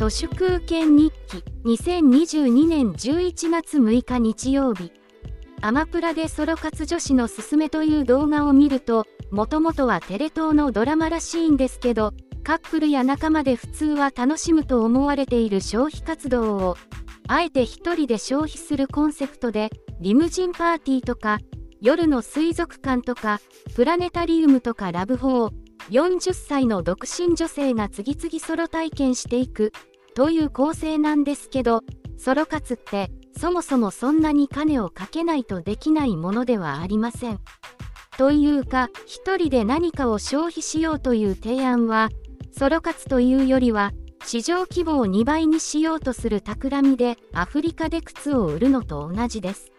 都市空権日記2022年11月6日日曜日。アマプラでソロ活女子のすすめという動画を見るともともとはテレ東のドラマらしいんですけどカップルや仲間で普通は楽しむと思われている消費活動をあえて一人で消費するコンセプトでリムジンパーティーとか夜の水族館とかプラネタリウムとかラブホー40歳の独身女性が次々ソロ体験していくという構成なんですけど、ソロ活ってそもそもそんなに金をかけないとできないものではありません。というか、一人で何かを消費しようという提案は、ソロ活というよりは、市場規模を2倍にしようとする企みでアフリカで靴を売るのと同じです。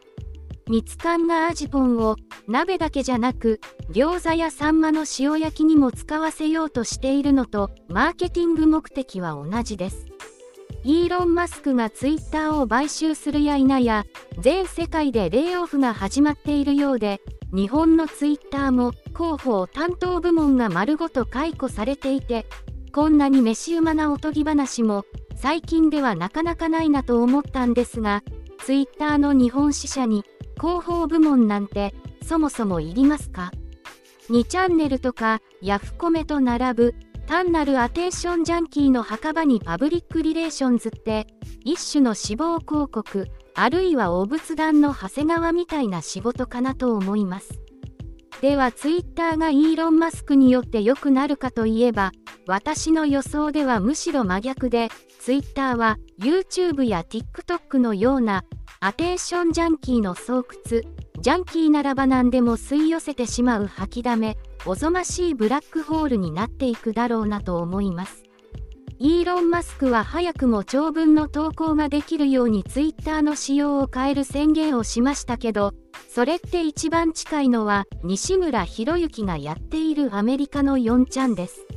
ミツカンがアジポンを鍋だけじゃなく餃子やサンマの塩焼きにも使わせようとしているのとマーケティング目的は同じです。イーロン・マスクがツイッターを買収するや否や全世界でレイオフが始まっているようで日本のツイッターも広報担当部門が丸ごと解雇されていてこんなに飯馬なおとぎ話も最近ではなかなかないなと思ったんですがツイッターの日本支社に広報部門なんてそもそもいりますか ?2 チャンネルとかヤフコメと並ぶ単なるアテンションジャンキーの墓場にパブリックリレーションズって一種の死亡広告あるいはお仏壇の長谷川みたいな仕事かなと思います。ではツイッターがイーロン・マスクによって良くなるかといえば私の予想ではむしろ真逆でツイッターは YouTube や TikTok のようなアテンションジャンキーの巣窟ジャンキーならば何でも吸い寄せてしまう吐きだめおぞましいブラックホールになっていくだろうなと思います。イーロン・マスクは早くも長文の投稿ができるようにツイッターの仕様を変える宣言をしましたけどそれって一番近いのは西村博之がやっているアメリカの4ちゃんです。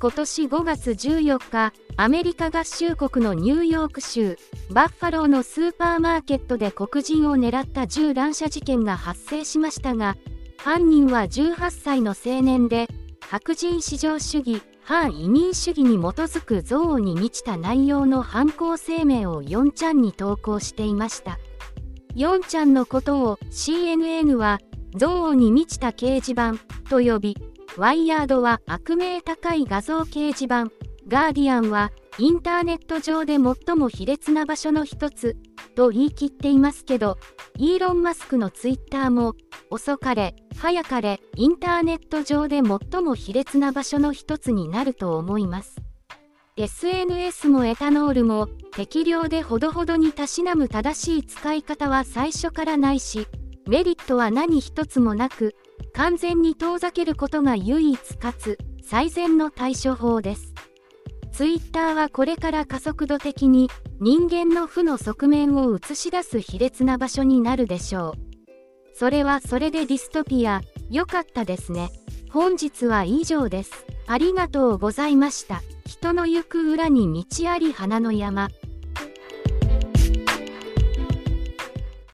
今年5月14日アメリカ合衆国のニューヨーク州バッファローのスーパーマーケットで黒人を狙った銃乱射事件が発生しましたが犯人は18歳の青年で白人至上主義反移民主義に基づく憎悪に満ちた内容の犯行声明を4ちゃんに投稿していました。4ちゃんのことを CNN は憎悪に満ちた掲示板と呼びワイヤードは悪名高い画像掲示板ガーディアンはインターネット上で最も卑劣な場所の一つと言い切っていますけど、イーロン・マスクのツイッターも遅かれ早かれインターネット上で最も卑劣な場所の一つになると思います。SNS もエタノールも適量でほどほどにたしなむ正しい使い方は最初からないし、メリットは何一つもなく、完全に遠ざけることが唯一かつ最善の対処法です。ツイッターはこれから加速度的に人間の負の側面を映し出す卑劣な場所になるでしょう。それはそれでディストピア、良かったですね。本日は以上です。ありがとうございました。人の行く裏に道あり花の山。